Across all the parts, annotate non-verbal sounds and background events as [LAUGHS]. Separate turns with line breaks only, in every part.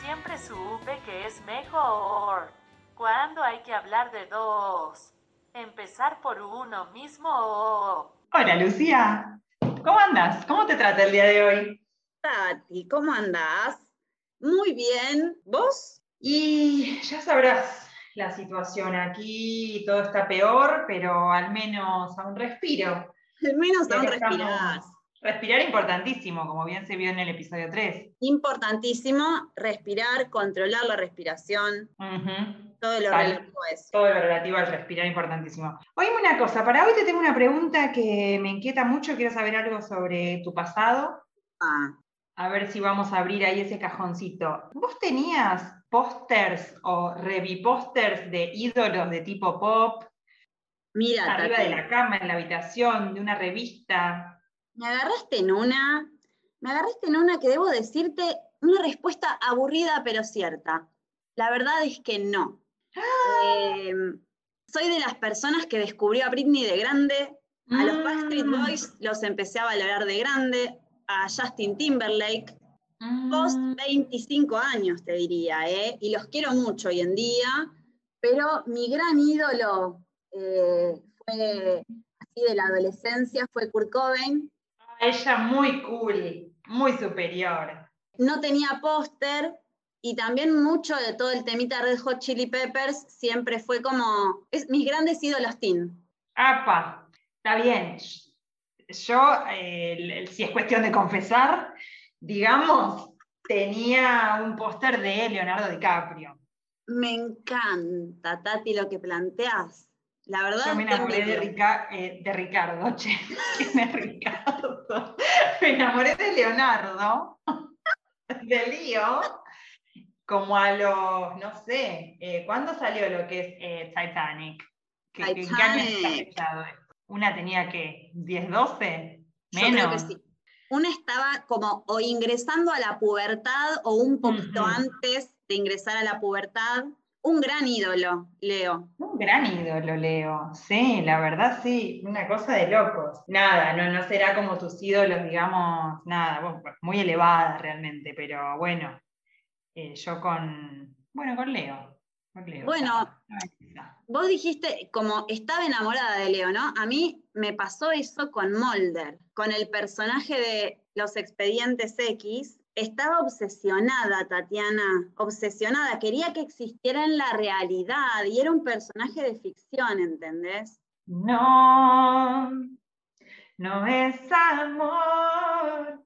Siempre supe que es mejor cuando hay que hablar de dos. Empezar por uno mismo.
Hola Lucía, ¿cómo andas? ¿Cómo te trata el día de hoy?
Tati, ¿cómo andás? Muy bien. ¿Vos?
Y ya sabrás la situación aquí, todo está peor, pero al menos aún respiro.
Al menos
que estamos-
respirás.
Respirar importantísimo, como bien se vio en el episodio 3.
Importantísimo respirar, controlar la respiración, todo lo
Tal.
relativo a eso.
Todo lo relativo al respirar importantísimo. Oíme una cosa, para hoy te tengo una pregunta que me inquieta mucho, quiero saber algo sobre tu pasado.
Ah,
A ver si vamos a abrir ahí ese cajoncito. ¿Vos tenías pósters o revipósters de ídolos de tipo pop
mira,
arriba de la cama, en la habitación, de una revista?
me agarraste en una, me agarraste en una que debo decirte una respuesta aburrida pero cierta. La verdad es que no. Eh, soy de las personas que descubrió a Britney de grande, a los Backstreet
Mm,
Boys los empecé a valorar de grande, a Justin Timberlake, post
mm.
25 años, te diría, ¿eh? y los quiero mucho hoy en día, pero mi gran ídolo eh, fue así de la adolescencia, fue Kurt Cobain.
A ella muy cool, muy superior.
No tenía póster y también mucho de todo el temita Red Hot Chili Peppers siempre fue como, es mis grandes ídolos teen.
Apa, está bien. Yo, eh, si es cuestión de confesar, digamos, tenía un póster de Leonardo DiCaprio.
Me encanta, Tati, lo que planteas. La verdad,
Yo me enamoré de. Rica- eh, de Ricardo, [LAUGHS] che. ¿Quién es Ricardo? Me enamoré de Leonardo, [LAUGHS] de Lío, como a los, no sé, eh, ¿cuándo salió lo que es eh, Titanic? ¿Qué, qué- qué año está
Titanic.
esto? ¿Una tenía que 10, 12?
Yo
Menos.
creo que sí. Una estaba como o ingresando a la pubertad o un poquito antes de ingresar a la pubertad. Un gran ídolo, Leo.
Un gran ídolo, Leo. Sí, la verdad sí, una cosa de locos. Nada, no, no será como tus ídolos, digamos, nada, pues, muy elevadas realmente, pero bueno, eh, yo con, bueno, con Leo. con Leo,
Bueno. Vos dijiste como estaba enamorada de Leo, ¿no? A mí me pasó eso con Mulder, con el personaje de Los Expedientes X. Estaba obsesionada, Tatiana, obsesionada. Quería que existiera en la realidad y era un personaje de ficción, ¿entendés?
No, no es amor.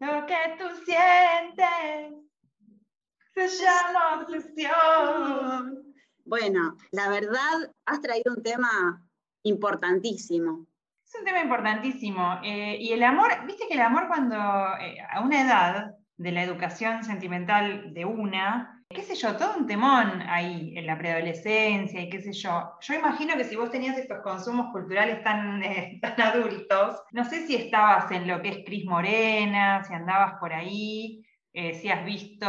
Lo que tú sientes se llama obsesión.
Bueno, la verdad, has traído un tema importantísimo.
Es un tema importantísimo. eh, y el amor, viste que el amor cuando eh, a una edad de la educación sentimental de una, qué sé yo, todo un temón ahí en la preadolescencia y qué sé yo. Yo imagino que si vos tenías estos consumos culturales tan, [LAUGHS] eh, tan adultos, no sé si estabas en lo que es Cris Morena, si andabas por ahí, si has visto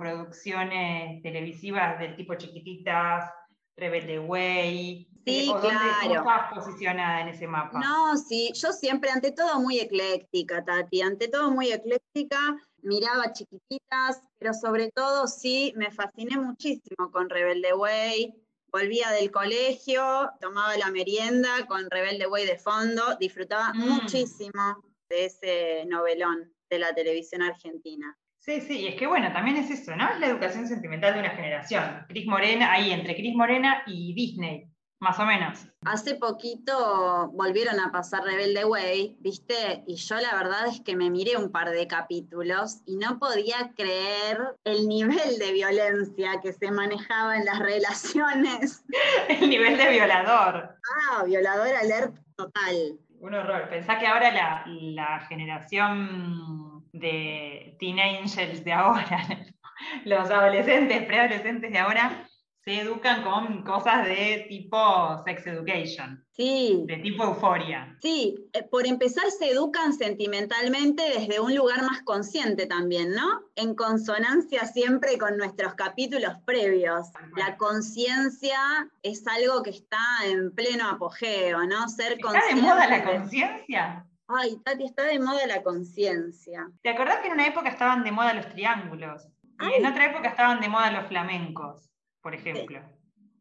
producciones televisivas del tipo Chiquititas, Rebelde Way,
Sí,
o dónde, cómo
claro.
estabas posicionada en ese mapa.
No, sí, yo siempre, ante todo muy ecléctica, Tati, ante todo muy ecléctica, miraba chiquititas, pero sobre todo sí, me fasciné muchísimo con Rebelde Way. Volvía del colegio, tomaba la merienda con Rebelde Way de fondo, disfrutaba
Mm.
muchísimo de ese novelón de la televisión argentina.
Sí, sí, y es que bueno, también es eso, ¿no? Es la educación sentimental de una generación. Cris Morena, ahí entre Cris Morena y Disney, más o menos.
Hace poquito volvieron a pasar Rebelde Way, ¿viste? Y yo la verdad es que me miré un par de capítulos y no podía creer el nivel de violencia que se manejaba en las relaciones. [LAUGHS]
El nivel de violador.
Ah, violador alert total.
Un horror. Pensá que ahora la, la generación de teen angels de ahora, [LAUGHS] los adolescentes, preadolescentes de ahora, se educan con cosas de tipo sex education.
Sí.
De tipo euforia.
Sí, eh, por empezar se educan sentimentalmente desde un lugar más consciente también, ¿no? En consonancia siempre con nuestros capítulos previos. La conciencia es algo que está en pleno apogeo, ¿no?
Ser ¿Está de moda la conciencia?
Ay, Tati, está de moda la conciencia.
¿Te acordás que en una época estaban de moda los triángulos? Y en otra época estaban de moda los flamencos, por ejemplo.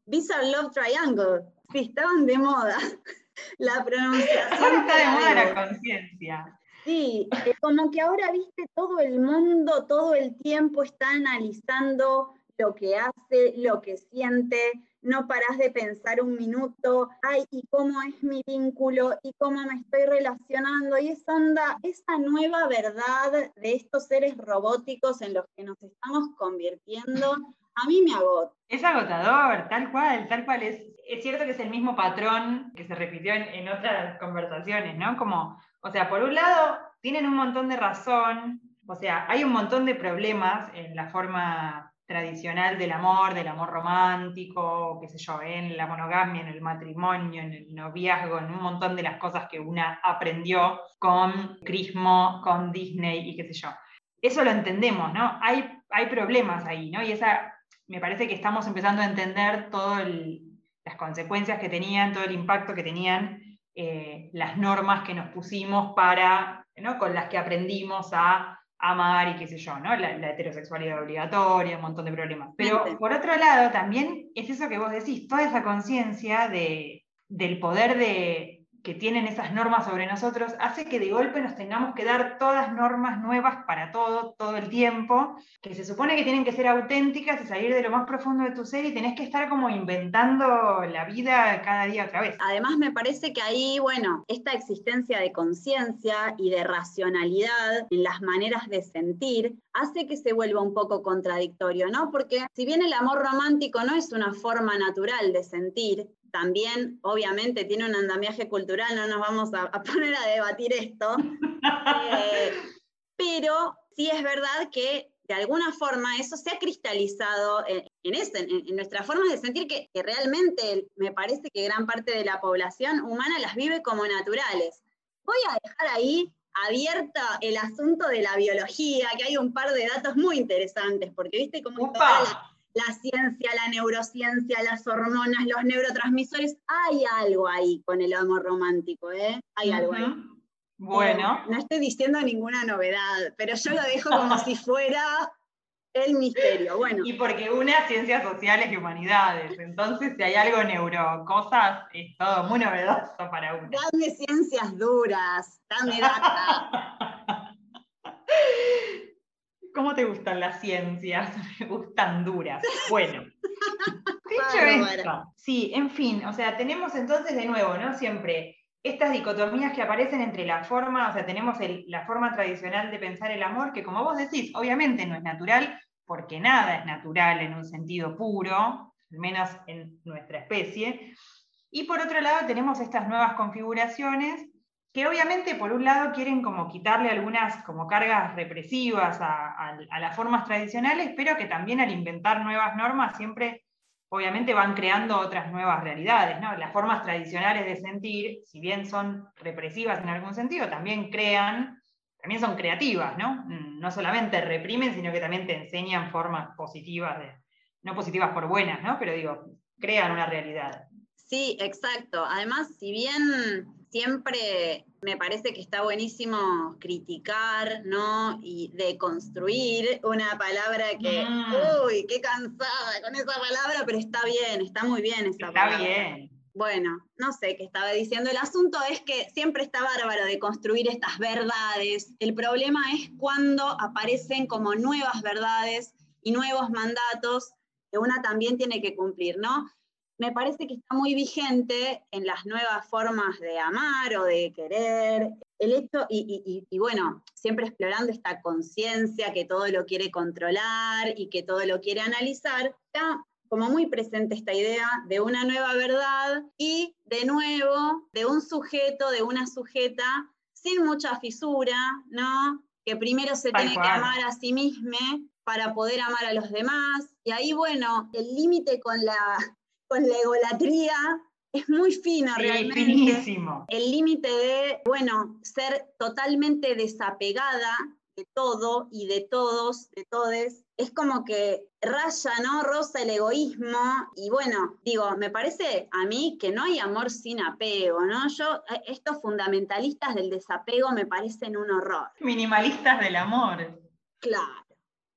Visa Love Triangle. Sí, estaban de moda. [LAUGHS] La pronunciación.
Ahora está de moda la conciencia.
Sí, eh, como que ahora, viste, todo el mundo, todo el tiempo está analizando lo que hace, lo que siente, no parás de pensar un minuto, ay, y cómo es mi vínculo, y cómo me estoy relacionando, y esa onda, esa nueva verdad de estos seres robóticos en los que nos estamos convirtiendo, a mí me agota.
Es agotador, tal cual, tal cual. Es, es cierto que es el mismo patrón que se repitió en, en otras conversaciones, ¿no? Como, o sea, por un lado, tienen un montón de razón, o sea, hay un montón de problemas en la forma tradicional del amor, del amor romántico, qué sé yo, en la monogamia, en el matrimonio, en el noviazgo, en un montón de las cosas que una aprendió con Crismo, con Disney y qué sé yo. Eso lo entendemos, ¿no? Hay, hay problemas ahí, ¿no? Y esa, me parece que estamos empezando a entender todas las consecuencias que tenían, todo el impacto que tenían eh, las normas que nos pusimos para, ¿no? con las que aprendimos a amar y qué sé yo, ¿no? La, heterosexualidad obligatoria, un montón de problemas. Pero por otro lado, también es eso que vos decís, toda esa conciencia de, del poder de, que tienen esas normas sobre nosotros hace que de golpe nos tengamos que dar todas normas nuevas para todo, todo el tiempo, que se supone que tienen que ser auténticas y salir de lo más profundo de tu ser y tenés que estar como inventando la vida cada día otra vez.
Además me parece que ahí, bueno, esta existencia de conciencia y de racionalidad en las maneras de sentir hace que se vuelva un poco contradictorio, ¿no? Porque si bien el amor romántico no es una forma natural de sentir, también obviamente tiene un andamiaje cultural, no nos vamos a, poner a debatir esto, [LAUGHS] eh, pero sí es verdad que de alguna forma eso se ha cristalizado en, en, nuestra forma de sentir que, que, realmente me parece que gran parte de la población humana las vive como naturales. Voy a dejar ahí abierta el asunto de la biología, que hay un par de datos muy interesantes, porque viste cómo la, ciencia, la neurociencia, las hormonas, los neurotransmisores, hay algo ahí con el amor romántico, ¿eh? Hay algo ahí.
Bueno.
no estoy diciendo ninguna novedad, pero yo lo dejo como [LAUGHS] si fuera el misterio. Bueno.
Y porque una ciencias sociales y humanidades, entonces si hay algo neuro, cosas, es todo muy novedoso para uno.
Dame ciencias duras, dame data. [LAUGHS]
¿Cómo te gustan las ciencias? [LAUGHS] Me gustan duras. Bueno, [LAUGHS] dicho esto, sí, en fin, o sea, tenemos entonces de nuevo, ¿no? Siempre estas dicotomías que aparecen entre la forma, o sea, tenemos la forma tradicional de pensar el amor, que como vos decís, obviamente no es natural, porque nada es natural en un sentido puro, al menos en nuestra especie. Y por otro lado tenemos estas nuevas configuraciones que obviamente por un lado quieren como quitarle algunas como cargas represivas a, las formas tradicionales, pero que también al inventar nuevas normas siempre obviamente van creando otras nuevas realidades. ¿no? Las formas tradicionales de sentir, si bien son represivas en algún sentido, también crean, también son creativas, ¿no? Mm, no solamente reprimen, sino que también te enseñan formas positivas, no positivas por buenas, ¿no? pero digo, crean una realidad.
Sí, exacto. Además, si bien siempre me parece que está buenísimo criticar, ¿no? Y deconstruir una palabra que, mm. uy, qué cansada con esa palabra, pero está bien, está muy bien esa palabra.
Está bien.
Bueno, no sé qué estaba diciendo. El asunto es que siempre está bárbaro de construir estas verdades. El problema es cuando aparecen como nuevas verdades y nuevos mandatos que una también tiene que cumplir, ¿no? Me parece que está muy vigente en las nuevas formas de amar o de querer. El hecho, y, bueno, siempre explorando esta conciencia que todo lo quiere controlar y que todo lo quiere analizar, está como muy presente esta idea de una nueva verdad y de nuevo de un sujeto, de una sujeta sin mucha fisura, ¿no? Que primero se tiene que amar a sí mismo para poder amar a los demás. Y ahí, bueno, el límite con la, con la egolatría es muy fino
Sí,
realmente.
finísimo.
El límite de, bueno, ser totalmente desapegada de todo y de todos, de todes, es como que raya, ¿no? Rosa el egoísmo. Y bueno, digo, me parece a mí que no hay amor sin apego, ¿no? Yo, estos fundamentalistas del desapego me parecen un horror.
Minimalistas del amor.
Claro,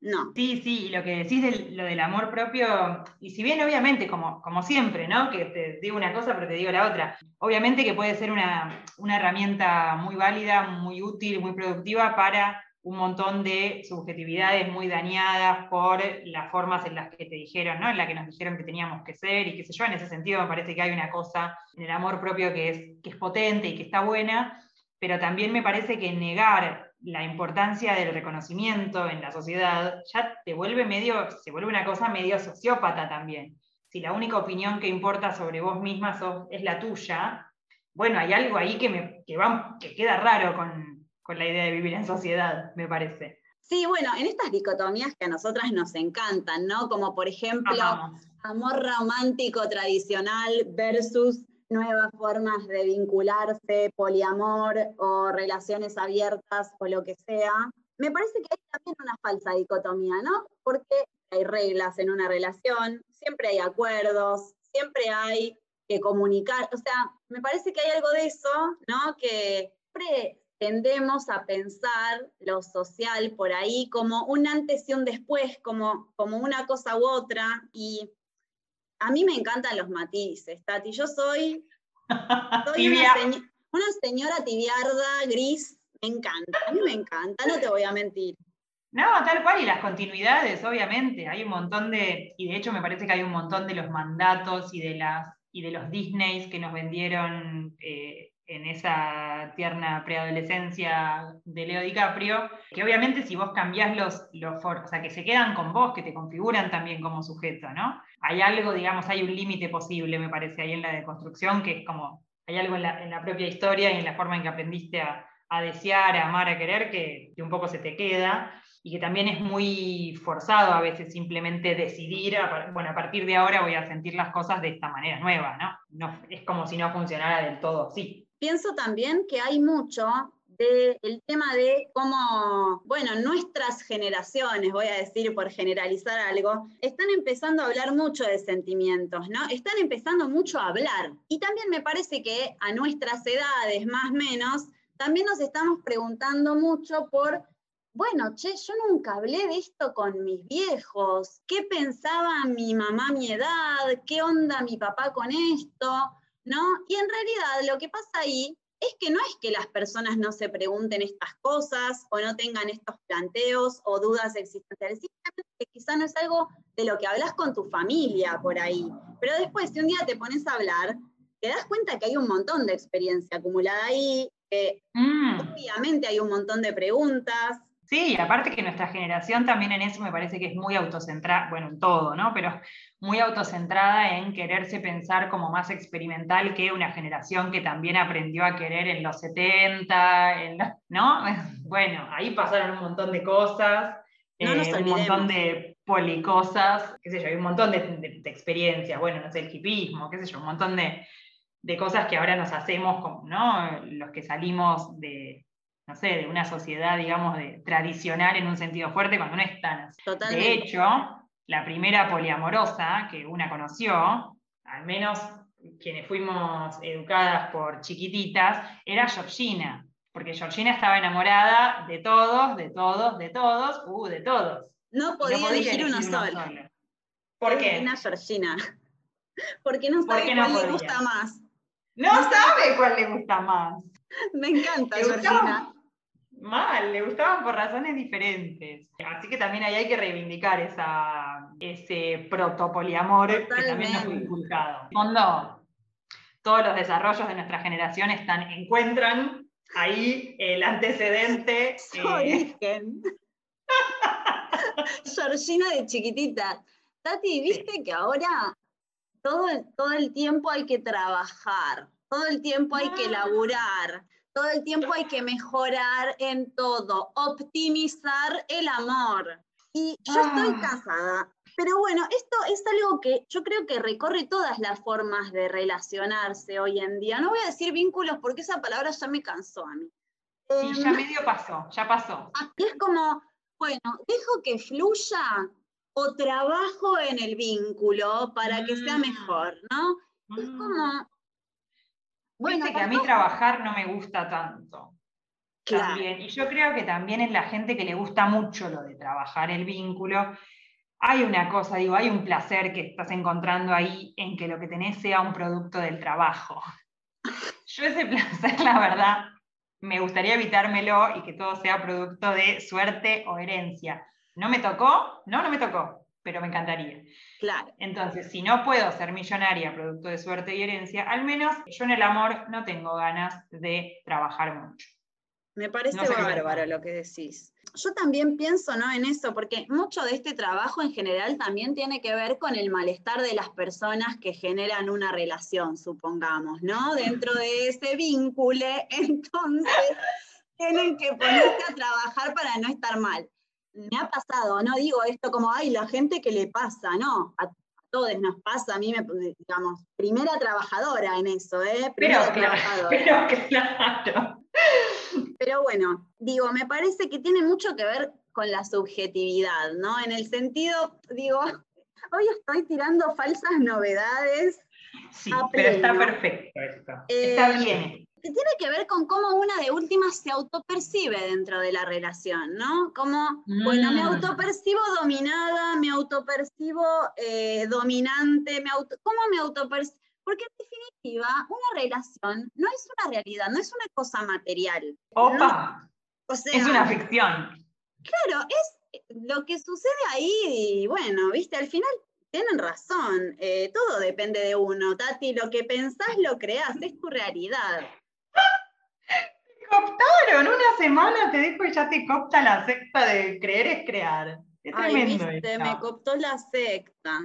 no.
Sí, sí, lo que decís de lo del amor propio, y si bien obviamente, como, como siempre, ¿no? Que te digo una cosa, pero te digo la otra, obviamente que puede ser una, una herramienta muy válida, muy útil, muy productiva para un montón de subjetividades muy dañadas por las formas en las que te dijeron, ¿no? En las que nos dijeron que teníamos que ser, y qué sé yo, en ese sentido me parece que hay una cosa en el amor propio que es, que es potente y que está buena, pero también me parece que negar la importancia del reconocimiento en la sociedad ya te vuelve medio, se vuelve una cosa medio sociópata también. Si la única opinión que importa sobre vos misma sos- es la tuya, bueno, hay algo ahí que, me, que, va, que queda raro con, con la idea de vivir en sociedad, me parece.
Sí, bueno, en estas dicotomías que a nosotras nos encantan, ¿no? Como por ejemplo,
Amamos.
amor romántico tradicional versus nuevas formas de vincularse, poliamor o relaciones abiertas o lo que sea. Me parece que hay también una falsa dicotomía, ¿no? Porque hay reglas en una relación, siempre hay acuerdos, siempre hay que comunicar, o sea, me parece que hay algo de eso, ¿no? Que siempre tendemos a pensar lo social por ahí como un antes y un después, como, como una cosa u otra, y a mí me encantan los matices, Tati. Yo soy, [LAUGHS] una señora tibiarda, gris, me encanta, a mí me encanta, no te voy a mentir.
No, tal cual, y las continuidades, obviamente. Hay un montón de, y de hecho me parece que hay un montón de los mandatos y de, las, y de los Disneys que nos vendieron eh, en esa tierna preadolescencia de Leo DiCaprio, que obviamente si vos cambiás los, los o sea, que se quedan con vos, que te configuran también como sujeto, ¿no? Hay algo, digamos, hay un límite posible, me parece, ahí en la deconstrucción, que es como, hay algo en la, en la propia historia y en la forma en que aprendiste a, a desear, a amar, a querer, que, un poco se te queda y que también es muy forzado a veces simplemente decidir, bueno, a partir de ahora voy a sentir las cosas de esta manera nueva, ¿no? no es como si no funcionara del todo así.
Pienso también que hay mucho del tema de cómo, bueno, nuestras generaciones, voy a decir por generalizar algo, están empezando a hablar mucho de sentimientos, ¿no? Están empezando mucho a hablar. Y también me parece que a nuestras edades, más o menos, también nos estamos preguntando mucho por, bueno, che, yo nunca hablé de esto con mis viejos. ¿Qué pensaba mi mamá a mi edad? ¿Qué onda mi papá con esto? ¿No? Y en realidad lo que pasa ahí es que no es que las personas no se pregunten estas cosas o no tengan estos planteos o dudas existenciales, simplemente que quizá no es algo de lo que hablas con tu familia por ahí. Pero después, si un día te pones a hablar, te das cuenta que hay un montón de experiencia acumulada ahí, que
Mm.
obviamente hay un montón de preguntas.
Sí, y aparte que nuestra generación también en eso me parece que es muy autocentrada, bueno, en todo, ¿no? Pero muy autocentrada en quererse pensar como más experimental que una generación que también aprendió a querer en los 70, en la- ¿no? [LAUGHS] Bueno, ahí pasaron un montón de cosas,
No nos
eh, un montón de policosas, qué sé yo, hay un montón de, de- de experiencias, bueno, no sé, el hipismo, qué sé yo, un montón de, de cosas que ahora nos hacemos, como, ¿no? Los que salimos de, no sé, de una sociedad, digamos, de, tradicional en un sentido fuerte, cuando no es tan.
Totalmente.
De hecho, la primera poliamorosa que una conoció, al menos quienes fuimos educadas por chiquititas, era Georgina, porque Georgina estaba enamorada de todos, de todos, de todos, uh, de todos.
No podía, elegir uno solo.
¿Por
Qué buena Georgina. [LAUGHS] Porque no
¿Por
sabe
no
cuál le gusta más.
No sabe cuál le gusta más.
Me encanta
Le
Georgina.
gustaban mal, le gustaban por razones diferentes. Así que también ahí hay que reivindicar esa, ese protopoliamor que también nos fue inculcado. En fondo, todos los desarrollos de nuestra generación están, encuentran ahí el antecedente. [LAUGHS]
Su
eh,
origen. [LAUGHS] Georgina de chiquitita. Tati, viste que ahora todo el, todo el tiempo hay que trabajar, todo el tiempo hay que
Ah.
laburar, todo el tiempo hay que mejorar en todo, optimizar el amor. Y yo estoy
Ah.
casada. Pero bueno, esto es algo que yo creo que recorre todas las formas de relacionarse hoy en día. No voy a decir vínculos porque esa palabra ya me cansó a mí.
Sí,
Em,
ya medio pasó, ya pasó.
y es como, bueno, dejo que fluya o trabajo en el vínculo para que sea
Mm.
mejor, ¿no? Es
Mm.
como, bueno,
que a mí trabajar no me gusta tanto.
Claro.
También. Y yo creo que también en la gente que le gusta mucho lo de trabajar el vínculo, hay una cosa, digo, hay un placer que estás encontrando ahí en que lo que tenés sea un producto del trabajo. [LAUGHS] Yo ese placer, la verdad, me gustaría evitármelo y que todo sea producto de suerte o herencia. ¿No me tocó? No, no me tocó, pero me encantaría.
claro.
Entonces, si no puedo ser millonaria producto de suerte y herencia, al menos yo en el amor no tengo ganas de trabajar mucho.
Me parece
No sé qué
bárbaro lo que decís. Yo también pienso ¿no? en eso, porque mucho de este trabajo en general también tiene que ver con el malestar de las personas que generan una relación, supongamos, ¿no? Dentro de ese vínculo, [LAUGHS] entonces tienen que ponerse a trabajar para no estar mal. Me ha pasado, no digo esto como, ay, la gente que le pasa, no, a todos nos pasa, a mí me, digamos, primera trabajadora en eso, ¿eh?
Pero
Primera
claro,
trabajadora. [LAUGHS]
pero claro. [LAUGHS]
Pero bueno, digo, me parece que tiene mucho que ver con la subjetividad, ¿no? En el sentido, digo, [LAUGHS] hoy estoy tirando falsas novedades
Sí, pero está perfecto esto.
Eh,
está bien.
que tiene que ver con cómo una de últimas se autopercibe dentro de la relación, ¿no? Como, bueno, me
Mm.
autopercibo dominada, me autopercibo eh, dominante, me auto, ¿cómo me autopercibo? Porque en definitiva, una relación no es una realidad, no es una cosa material.
Opa,
O sea,
es una ficción.
Claro, es lo que sucede ahí, y bueno, viste, al final tienen razón, eh, todo depende de uno, Tati, lo que pensás lo creás, es tu realidad.
Te [LAUGHS] cooptaron, una semana te dijo y ya te copta la secta de creer es crear. Es
Ay,
tremendo
viste, me cooptó la secta.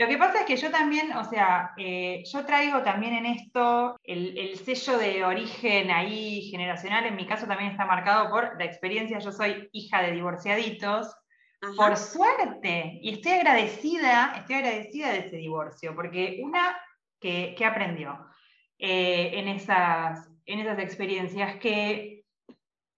Lo que pasa es que yo también, o sea, eh, yo traigo también en esto el, el sello de origen ahí generacional, en mi caso también está marcado por la experiencia, yo soy hija de divorciaditos,
Ajá.
por suerte, y estoy agradecida, estoy agradecida de ese divorcio, porque una que, que aprendió eh, en, esas, en esas experiencias que,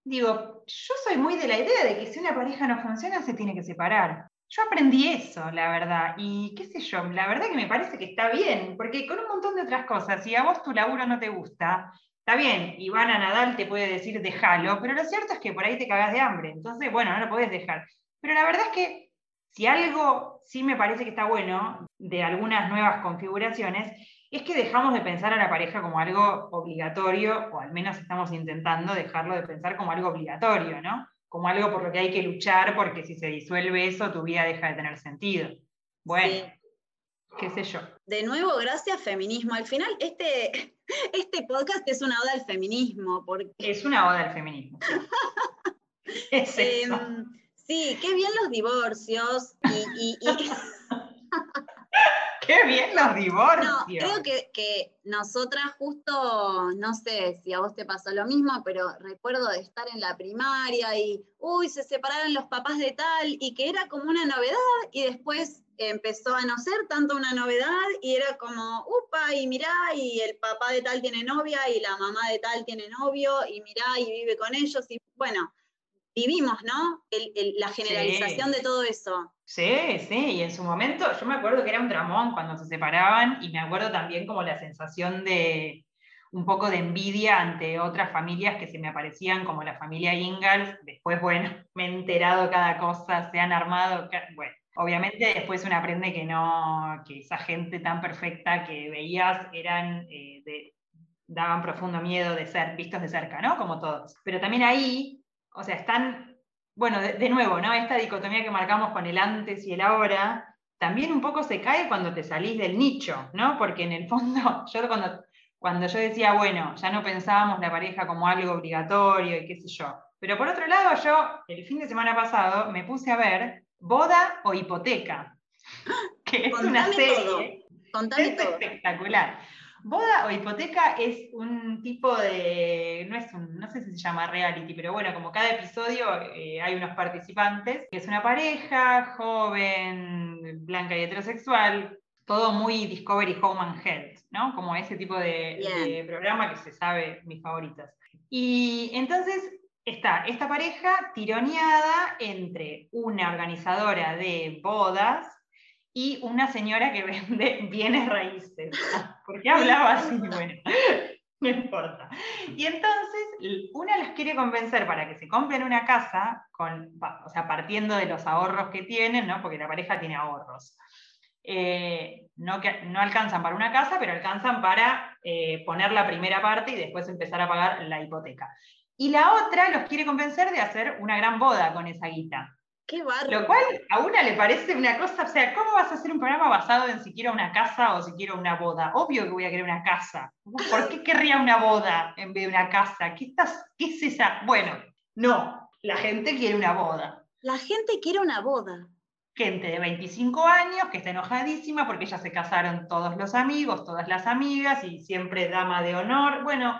digo, yo soy muy de la idea de que si una pareja no funciona se tiene que separar. Yo aprendí eso, la verdad, y qué sé yo, la verdad que me parece que está bien, porque con un montón de otras cosas, si a vos tu laburo no te gusta, está bien, Ivana Nadal te puede decir déjalo, pero lo cierto es que por ahí te cagás de hambre, entonces, bueno, no lo podés dejar. Pero la verdad es que si algo sí me parece que está bueno de algunas nuevas configuraciones, es que dejamos de pensar a la pareja como algo obligatorio, o al menos estamos intentando dejarlo de pensar como algo obligatorio, ¿no? Como algo por lo que hay que luchar, porque si se disuelve eso, tu vida deja de tener sentido. Bueno, qué sé yo.
De nuevo, gracias feminismo. Al final, este, [LAUGHS] este podcast es una oda al feminismo, porque
Es una oda al feminismo. [LAUGHS] Es eso.
em, sí, qué bien los divorcios y- y- y [LAUGHS] [LAUGHS]
¡Qué bien los divorcios!
No, creo que, que nosotras justo, no sé si a vos te pasó lo mismo, pero recuerdo de estar en la primaria y, uy, se separaron los papás de tal, y que era como una novedad, y después empezó a no ser tanto una novedad, y era como, upa, y mirá, y el papá de tal tiene novia, y la mamá de tal tiene novio, y mirá, y vive con ellos, y bueno, vivimos, ¿no? El- el- la generalización de todo eso.
Sí, sí, y en su momento yo me acuerdo que era un dramón cuando se separaban y me acuerdo también como la sensación de un poco de envidia ante otras familias que se me aparecían como la familia Ingalls. Después, bueno, [LAUGHS] me he enterado cada cosa, se han armado, bueno, obviamente después uno aprende que no, que esa gente tan perfecta que veías eran eh, de- daban profundo miedo de ser vistos de cerca, ¿no? Como todos. Pero también ahí, o sea, están bueno, de, de nuevo, ¿no? Esta dicotomía que marcamos con el antes y el ahora, también un poco se cae cuando te salís del nicho, ¿no? Porque en el fondo, [LAUGHS] yo cuando, cuando yo decía, bueno, ya no pensábamos la pareja como algo obligatorio y qué sé yo. Pero por otro lado, yo el fin de semana pasado me puse a ver Boda o Hipoteca, [LAUGHS] que es una serie.
todo. Contame
Es [LAUGHS]
todo.
espectacular. Boda o hipoteca es un tipo de, no es un, no sé si se llama reality, pero bueno, como cada episodio eh, hay unos participantes, que es una pareja, joven, blanca y heterosexual, todo muy Discovery Home and Health, ¿no? Como ese tipo de, de programa que se sabe mis favoritas. Y entonces está esta pareja tironeada entre una organizadora de bodas y una señora que vende bienes raíces. ¿Por qué hablaba así? [LAUGHS] Bueno, no importa. Y entonces una las quiere convencer para que se compren una casa, o sea, partiendo de los ahorros que tienen, ¿no? porque la pareja tiene ahorros. Eh, no, que, no alcanzan para una casa, pero alcanzan para eh, poner la primera parte y después empezar a pagar la hipoteca. Y la otra los quiere convencer de hacer una gran boda con esa guita.
Qué
Lo cual a una le parece una cosa, o sea, ¿cómo vas a hacer un programa basado en si quiero una casa o si quiero una boda? Obvio que voy a querer una casa. ¿Por qué querría una boda en vez de una casa? ¿Qué, estás, qué es esa? Bueno, no, la gente quiere una boda.
La gente quiere una boda.
Gente de 25 años que está enojadísima porque ya se casaron todos los amigos, todas las amigas y siempre dama de honor. Bueno,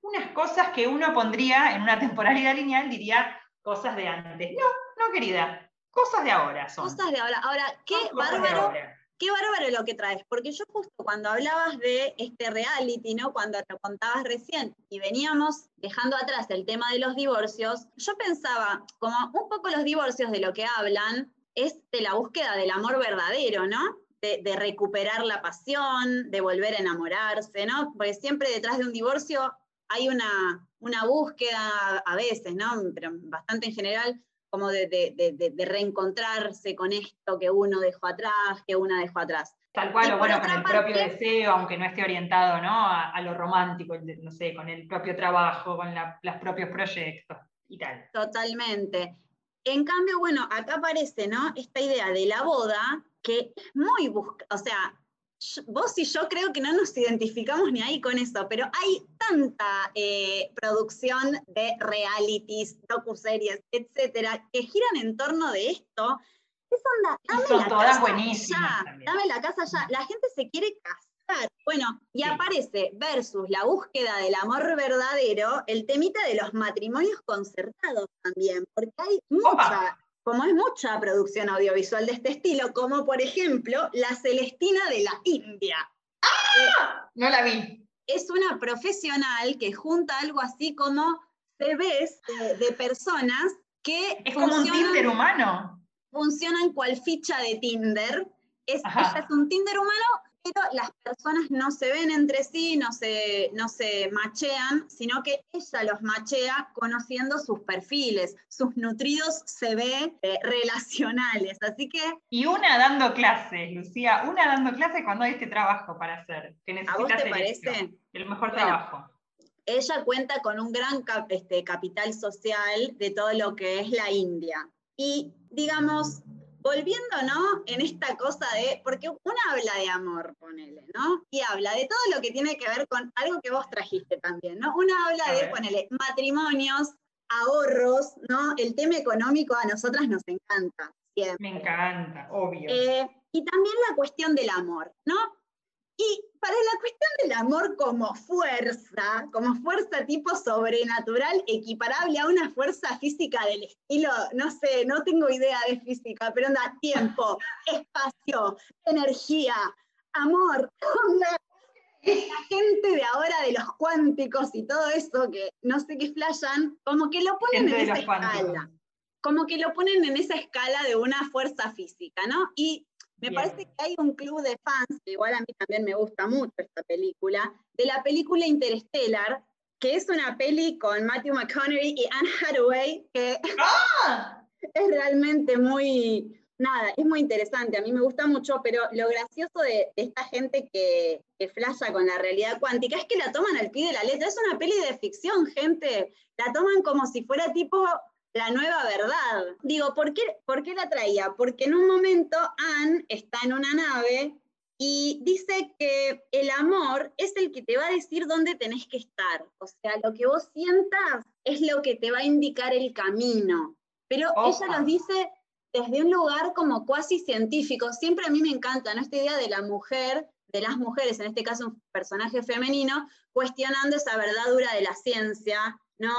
unas cosas que uno pondría en una temporalidad lineal, diría cosas de antes. No, no, querida, cosas de ahora son.
Cosas de ahora. Ahora, qué bárbaro. Qué bárbaro lo que traes, porque yo justo cuando hablabas de este reality, ¿no? Cuando te contabas recién y veníamos dejando atrás el tema de los divorcios, yo pensaba, como un poco los divorcios de lo que hablan, es de la búsqueda del amor verdadero, ¿no? De, de, recuperar la pasión, de volver a enamorarse, ¿no? Porque siempre detrás de un divorcio hay una, una búsqueda a veces, ¿no? Pero bastante en general, como de, de, reencontrarse con esto que uno dejó atrás, que una dejó atrás.
Tal cual, o bueno, con el propio deseo, aunque no esté orientado ¿no? A, lo romántico, no sé, con el propio trabajo, con los propios proyectos y tal.
Totalmente. En cambio, bueno, acá aparece, ¿no? Esta idea de la boda, que es muy busca, o sea, vos y yo creo que no nos identificamos ni ahí con eso, pero hay tanta eh, producción de realities, docuseries, etcétera, que giran en torno de esto. Es onda, dame
son
la
todas
casa
buenísimas.
Ya, dame la casa ya. La gente se quiere casar. Bueno, y aparece versus la búsqueda del amor verdadero, el temita de los matrimonios concertados también, porque hay mucha, como es mucha producción audiovisual de este estilo, como por ejemplo La Celestina de la India.
¡Ah! no la vi.
Es una profesional que junta algo así como CVs de, de personas que...
Es como un Tinder humano.
Funcionan cual ficha de Tinder. Es, ella es un Tinder humano pero las personas no se ven entre sí, no se, no se machean, sino que ella los machea conociendo sus perfiles, sus nutridos se ve eh, relacionales. Así que.
Y una dando clases, Lucía, una dando clases cuando hay este trabajo para hacer.
¿A vos te parece?
El mejor trabajo.
Ella cuenta con un gran este, capital social de todo lo que es la India. Y digamos, volviendo, ¿no? En esta cosa de, porque una habla de amor, ponele, ¿no? Y habla de todo lo que tiene que ver con algo que vos trajiste también, ¿no? Una habla de, ponele, matrimonios, ahorros, ¿no? El tema económico a nosotras nos encanta. Siempre.
Me encanta, obvio.
Eh, y también la cuestión del amor, ¿no? Y para la cuestión del amor como fuerza, como fuerza tipo sobrenatural, equiparable a una fuerza física del estilo, no sé, no tengo idea de física, pero anda, tiempo, [LAUGHS] espacio, energía, amor, onda. La gente de ahora de los cuánticos y todo eso que no sé qué flashan, como que lo ponen en esa escala. Como que lo ponen en esa escala de una fuerza física, ¿no? Y me parece que hay un club de fans, que igual a mí también me gusta mucho esta película, de la película Interstellar, que es una peli con Matthew McConaughey y Anne Hathaway, que ¡Ah! [LAUGHS] es realmente muy, nada, es muy interesante, a mí me gusta mucho, pero lo gracioso de, esta gente que, que flasha con la realidad cuántica es que la toman al pie de la letra, es una peli de ficción, gente, la toman como si fuera tipo la nueva verdad. Digo, ¿por qué, ¿por qué la traía? Porque en un momento Anne está en una nave y dice que el amor es el que te va a decir dónde tenés que estar. O sea, lo que vos sientas es lo que te va a indicar el camino. Pero ella nos dice desde un lugar como cuasi científico. Siempre a mí me encanta ¿no? esta idea de la mujer de las mujeres, en este caso un personaje femenino, cuestionando esa verdadura de la ciencia, ¿no?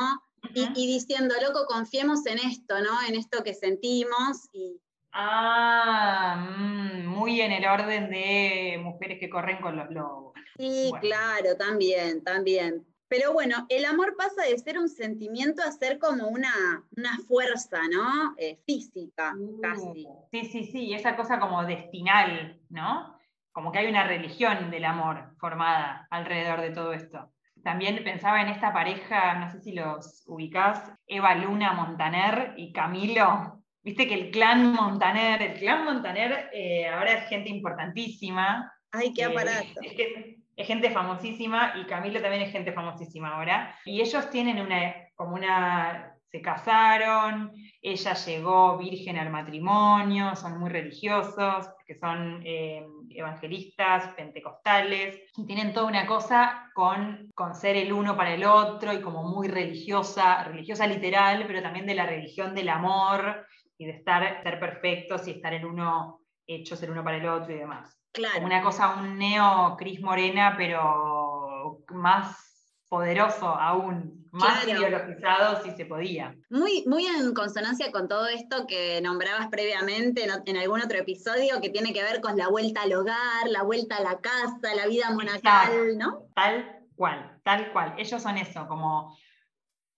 Y, diciendo, loco, confiemos en esto, ¿no? En esto que sentimos y,
Ah, mm, muy en el orden de mujeres que corren con los lobos.
Sí, claro, también, también. Pero bueno, el amor pasa de ser un sentimiento a ser como una, una fuerza, ¿no? Eh, física, uh, casi.
Sí, sí, sí, esa cosa como destinal, ¿no? Como que hay una religión del amor formada alrededor de todo esto. También pensaba en esta pareja, no sé si los ubicás, Eva Luna Montaner y Camilo, Viste que el clan Montaner, el clan Montaner eh, ahora es gente importantísima.
Ay, qué eh, aparato.
es, gente famosísima y Camilo también es gente famosísima ahora. Y ellos tienen una, como una, se casaron, ella llegó virgen al matrimonio, son muy religiosos, que son eh, evangelistas, pentecostales, y tienen toda una cosa con, con ser el uno para el otro y como muy religiosa, religiosa literal, pero también de la religión del amor y de estar, ser perfectos y estar el uno hechos el uno para el otro y demás.
Claro.
una cosa, un neo Cris Morena, pero más poderoso aún, más ideologizado si se podía.
Muy, muy en consonancia con todo esto que nombrabas previamente en, algún otro episodio que tiene que ver con la vuelta al hogar, la vuelta a la casa, la vida monacal, ¿no?
Tal cual, tal cual. Ellos son eso, como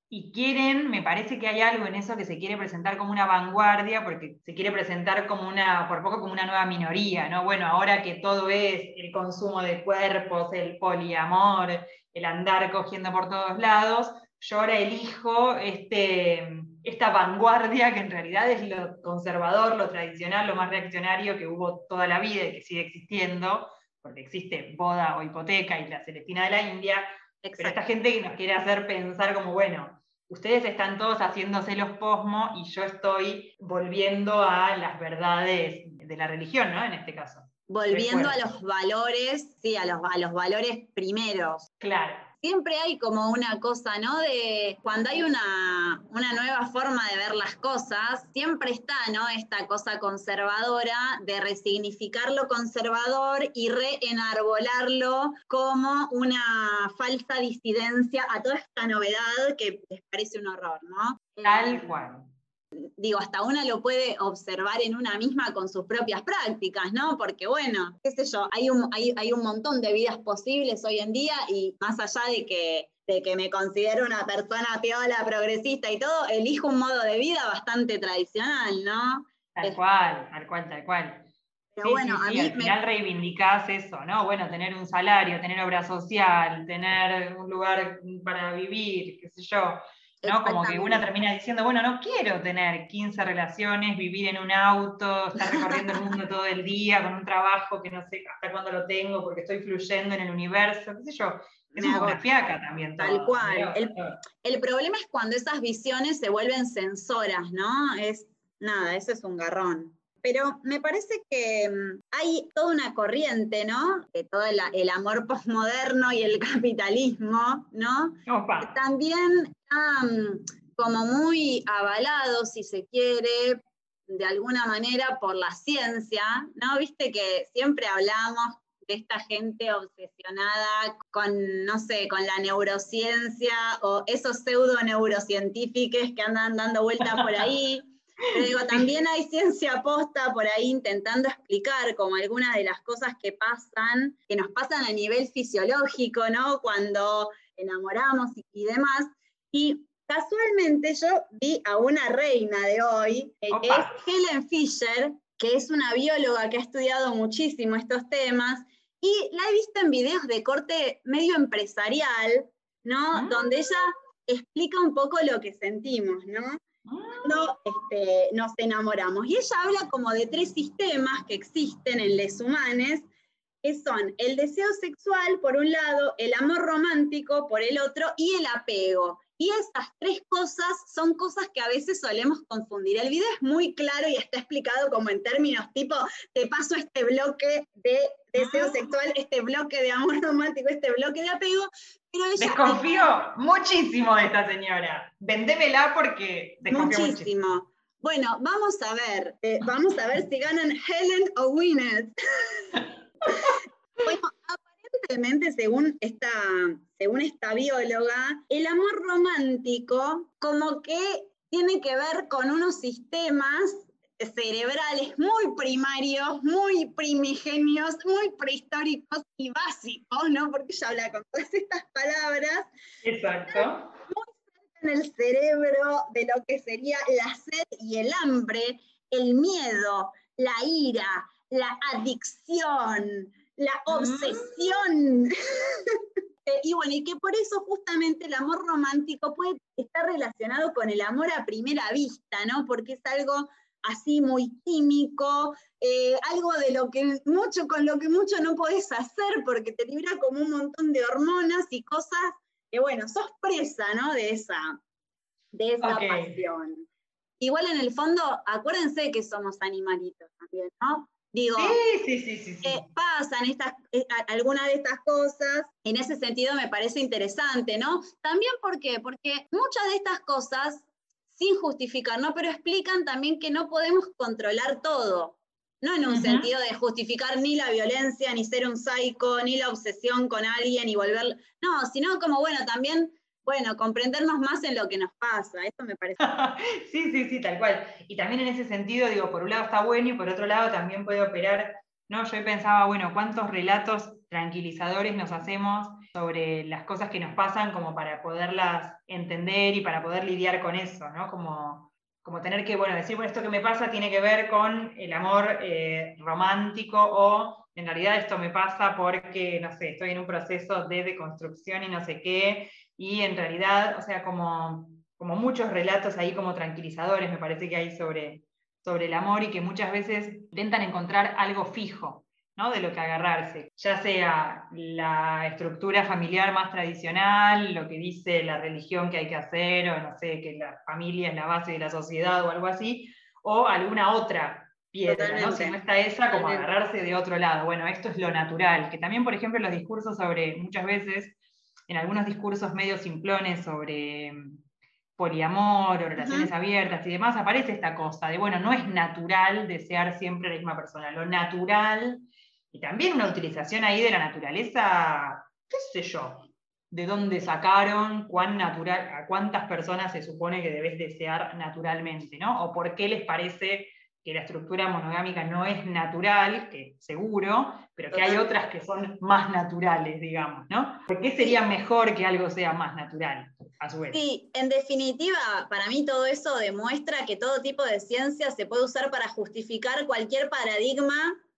y quieren, me parece que hay algo en eso que se quiere presentar como una vanguardia, porque se quiere presentar como una, por poco como una nueva minoría, ¿no? Bueno, ahora que todo es el consumo de cuerpos, el poliamor, el andar cogiendo por todos lados, yo ahora elijo este, esta vanguardia que en realidad es lo conservador, lo tradicional, lo más reaccionario que hubo toda la vida y que sigue existiendo, porque existe boda o hipoteca y la Celestina de la India, pero esta gente que nos quiere hacer pensar como, bueno, ustedes están todos haciéndose los posmo y yo estoy volviendo a las verdades de la religión, ¿no? En este caso.
Volviendo a los valores, sí, a los, a los valores primeros.
Claro
siempre hay como una cosa, ¿no? De cuando hay una, nueva forma de ver las cosas, siempre está, ¿no? Esta cosa conservadora de resignificar lo conservador y reenarbolarlo como una falsa disidencia a toda esta novedad que les parece un horror, ¿no?
Tal cual
digo, hasta una lo puede observar en una misma con sus propias prácticas, ¿no? Porque bueno, qué sé yo, hay un, hay, hay un montón de vidas posibles hoy en día y más allá de que, de que me considero una persona piola, progresista y todo, elijo un modo de vida bastante tradicional, ¿no?
Tal cual, tal cual, tal cual. Pero bueno, a mí al final reivindicás eso, ¿no? Bueno, tener un salario, tener obra social, tener un lugar para vivir, qué sé yo. ¿No? Como que una termina diciendo, bueno, no quiero tener 15 relaciones, vivir en un auto, estar recorriendo el mundo todo el día con un trabajo que no sé hasta cuándo lo tengo porque estoy fluyendo en el universo, qué sé yo. Es un poco fiaca también.
Tal cual. El, el, problema es cuando esas visiones se vuelven sensoras, ¿no? Es nada, eso es un garrón. Pero me parece que mm, hay toda una corriente, ¿no? De todo el, amor postmoderno y el [LAUGHS] capitalismo, ¿no? También mm, como muy avalado, si se quiere, de alguna manera por la ciencia, ¿no? Viste que siempre hablamos de esta gente obsesionada con, no sé, con la neurociencia o esos pseudo neurocientíficos que andan dando vueltas por [LAUGHS] ahí. Pero digo, también hay ciencia posta por ahí intentando explicar como algunas de las cosas que pasan, que nos pasan a nivel fisiológico, ¿no? Cuando enamoramos y, demás. Y casualmente yo vi a una reina de hoy, eh, que es Helen Fisher, que es una bióloga que ha estudiado muchísimo estos temas, y la he visto en videos de corte medio empresarial, ¿no? Ah. Donde ella explica un poco lo que sentimos, ¿no? Cuando este, nos enamoramos. Y ella habla como de tres sistemas que existen en les humanes, que son el deseo sexual por un lado, el amor romántico por el otro y el apego. Y esas tres cosas son cosas que a veces solemos confundir. El video es muy claro y está explicado como en términos tipo, te paso este bloque de deseo ah. sexual, este bloque de amor romántico, este bloque de apego. Pero
desconfío muchísimo de esta señora. Vendémela porque desconfío muchísimo.
Bueno, vamos a ver, eh, vamos a ver si ganan Helen o Gwyneth. [LAUGHS] Bueno, aparentemente, según esta, según esta bióloga, el amor romántico como que tiene que ver con unos sistemas cerebrales muy primarios, muy primigenios, muy prehistóricos y básicos, ¿no? Porque ella habla con todas estas palabras.
Exacto.
Muy cerca en el cerebro de lo que sería la sed y el hambre, el miedo, la ira, la adicción, la
Mm.
obsesión. [LAUGHS] Eh, y bueno, y que por eso justamente el amor romántico puede estar relacionado con el amor a primera vista, ¿no? Porque es algo así muy químico, eh, algo de lo que mucho, con lo que mucho no podés hacer porque te libra como un montón de hormonas y cosas que, bueno, sos presa, ¿no? De esa, de esa pasión. Igual en el fondo, acuérdense que somos animalitos también, ¿no? Digo,
Sí, sí, sí,
eh, pasan estas, eh, algunas de estas cosas. En ese sentido me parece interesante, ¿no? También ¿por qué? Porque muchas de estas cosas, sin justificar, ¿no? Pero explican también que no podemos controlar todo. No en un sentido de justificar ni la violencia, ni ser un psycho, ni la obsesión con alguien y volver. No, sino como, bueno, también, bueno, comprendernos más en lo que nos pasa. Eso me parece. [LAUGHS]
Sí, sí, sí, tal cual. Y también en ese sentido, digo, por un lado está bueno y por otro lado también puede operar, ¿no? Yo pensaba, bueno, ¿cuántos relatos tranquilizadores nos hacemos sobre las cosas que nos pasan como para poderlas entender y para poder lidiar con eso, ¿no? Como, como tener que, bueno, decir, bueno, esto que me pasa tiene que ver con el amor eh, romántico o en realidad esto me pasa porque, no sé, estoy en un proceso de deconstrucción y no sé qué, y en realidad, o sea, como como muchos relatos ahí como tranquilizadores, me parece que hay sobre, sobre el amor y que muchas veces intentan encontrar algo fijo, ¿no? De lo que agarrarse, ya sea la estructura familiar más tradicional, lo que dice la religión que hay que hacer, o no sé, que la familia es la base de la sociedad o algo así, o alguna otra piedra, ¿no? Si no está esa, como
Totalmente.
agarrarse de otro lado. Bueno, esto es lo natural, que también, por ejemplo, los discursos sobre, muchas veces, en algunos discursos medio simplones sobre poliamor o relaciones abiertas y demás, aparece esta cosa de, bueno, no es natural desear siempre a la misma persona, lo natural, y también una utilización ahí de la naturaleza, qué sé yo, de dónde sacaron, cuán natural, a cuántas personas se supone que debes desear naturalmente, ¿no? O por qué les parece que la estructura monogámica no es natural, que seguro, pero que hay otras que son más naturales, digamos, ¿no? ¿Por qué sería mejor que algo sea más natural, a su vez?
Sí, en definitiva, para mí todo eso demuestra que todo tipo de ciencia se puede usar para justificar cualquier paradigma,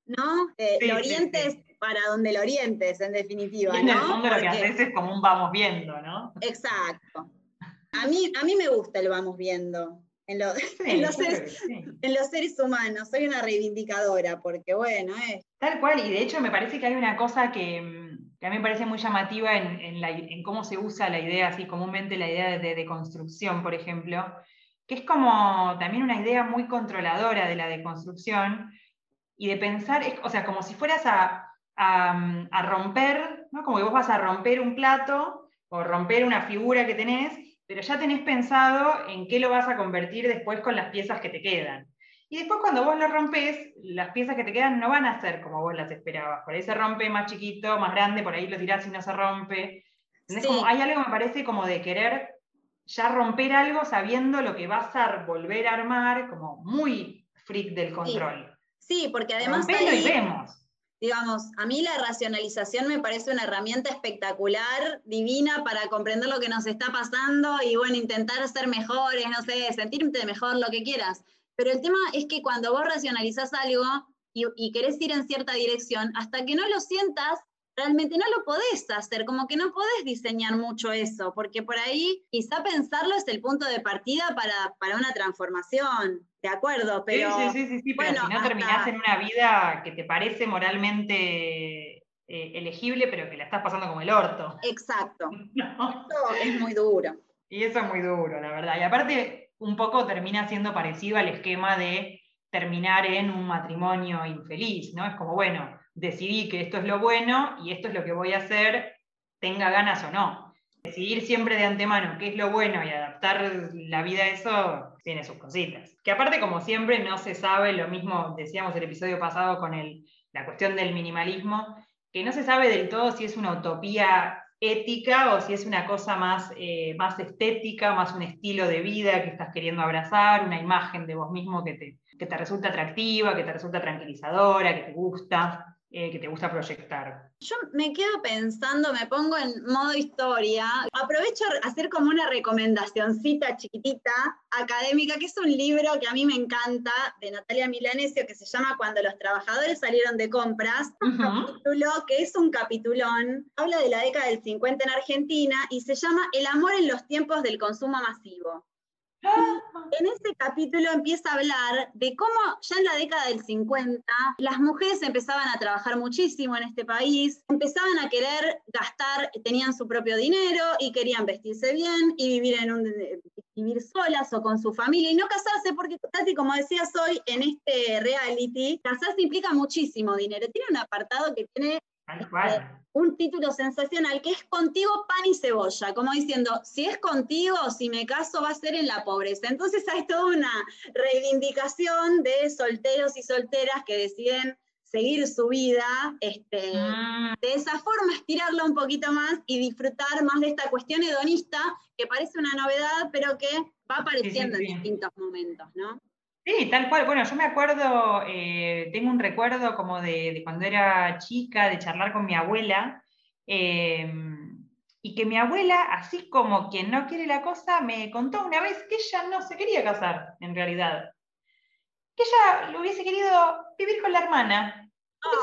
¿no? Eh,
Sí,
lo
sí,
orientes
sí.
para donde lo orientes, en definitiva,
Y en el
¿no?
fondo lo que
Porque-
haces es como un vamos viendo, ¿no?
Exacto. A mí, a mí me gusta el vamos viendo en, lo-
Sí, [LAUGHS]
en los seres,
sí.
en los seres humanos. Soy una reivindicadora, porque bueno, es
Tal cual, y de hecho me parece que hay una cosa que, mm, que a mí me parece muy llamativa en, en la- en cómo se usa la idea, así comúnmente la idea de, de construcción, por ejemplo, que es como también una idea muy controladora de la deconstrucción y de pensar, es- o sea, como si fueras a, a, a romper, ¿no? como que vos vas a romper un plato o romper una figura que tenés, pero ya tenés pensado en qué lo vas a convertir después con las piezas que te quedan. Y después cuando vos lo rompes, las piezas que te quedan no van a ser como vos las esperabas. Por ahí se rompe más chiquito, más grande, por ahí lo tirás y no se rompe.
Sí.
Como hay algo, me parece, como de querer ya romper algo sabiendo lo que vas a volver a armar, como muy freak del control.
Sí, porque además
Rompelo
ahí,
y vemos.
digamos, a mí la racionalización me parece una herramienta espectacular, divina para comprender lo que nos está pasando y bueno, intentar ser mejores, no sé, sentirte mejor, lo que quieras. Pero el tema es que cuando vos racionalizás algo y, y querés ir en cierta dirección, hasta que no lo sientas, realmente no lo podés hacer, como que no podés diseñar mucho eso, porque por ahí quizá pensarlo es el punto de partida para, para una transformación, de acuerdo, pero...
sí, sí, sí, sí, sí, pero
bueno,
si no
hasta-
terminás en una vida que te parece moralmente eh, elegible, pero que la estás pasando como el orto.
Exacto, [LAUGHS]
¿no?
eso es muy duro.
Y eso es muy duro, la verdad. Y aparte, un poco termina siendo parecido al esquema de terminar en un matrimonio infeliz, ¿no? Es como, bueno, decidí que esto es lo bueno y esto es lo que voy a hacer, tenga ganas o no. Decidir siempre de antemano qué es lo bueno y adaptar la vida a eso tiene sus cositas. Que aparte, como siempre, no se sabe, lo mismo decíamos el episodio pasado con el, la cuestión del minimalismo, que no se sabe del todo si es una utopía ética o si es una cosa más, eh, más estética, más un estilo de vida que estás queriendo abrazar, una imagen de vos mismo que te, que te resulta atractiva, que te resulta tranquilizadora, que te gusta. Eh, que te gusta proyectar?
Yo me quedo pensando, me pongo en modo historia, aprovecho a hacer como una recomendacioncita chiquitita académica, que es un libro que a mí me encanta, de Natalia Milanesio, que se llama Cuando los trabajadores salieron de compras, un capítulo que es un capitulón, habla de la década del 50 en Argentina y se llama El amor en los tiempos del consumo masivo. En ese capítulo empieza a hablar de cómo ya en la década del 50 las mujeres empezaban a trabajar muchísimo en este país, empezaban a querer gastar, tenían su propio dinero y querían vestirse bien y vivir en un vivir solas o con su familia y no casarse porque casi como decías hoy en este reality, casarse implica muchísimo dinero. Tiene un apartado que tiene un título sensacional que es contigo pan y cebolla, como diciendo, si es contigo, si me caso, va a ser en la pobreza. Entonces hay toda una reivindicación de solteros y solteras que deciden seguir su vida, este, ah. de esa forma estirarla un poquito más y disfrutar más de esta cuestión hedonista que parece una novedad, pero que va apareciendo en distintos momentos, ¿no?
Sí, tal cual. Bueno, yo me acuerdo, eh, tengo un recuerdo como de, cuando era chica, de charlar con mi abuela, em, y que mi abuela, así como quien no quiere la cosa, me contó una vez que ella no se quería casar, en realidad. Que ella lo hubiese querido vivir con la hermana.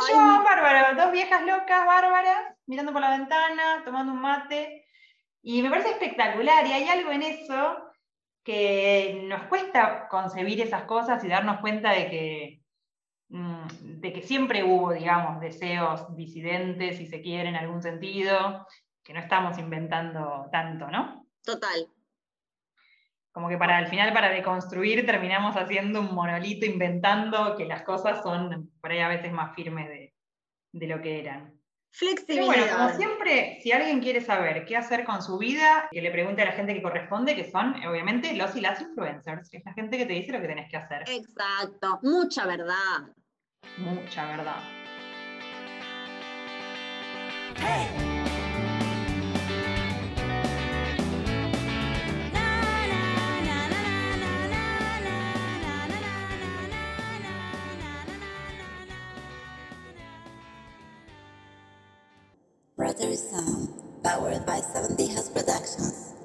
se bárbaro, dos viejas locas, bárbaras, mirando por la ventana, tomando un mate. Y me parece espectacular, y hay algo en eso que nos cuesta concebir esas cosas y darnos cuenta de que, mm, de que siempre hubo, digamos, deseos disidentes, si se quiere, en algún sentido, que no estamos inventando tanto, ¿no?
Total.
Como que para al final, para deconstruir, terminamos haciendo un monolito, inventando que las cosas son por ahí a veces más firmes de, de lo que eran.
Flexibilidad.
bueno, como siempre, si alguien quiere saber qué hacer con su vida, que le pregunte a la gente que corresponde, que son obviamente los y las influencers, que es la gente que te dice lo que tenés que hacer.
Exacto, mucha verdad.
Mucha verdad.
Brother Sound, um, powered by 70 House Productions.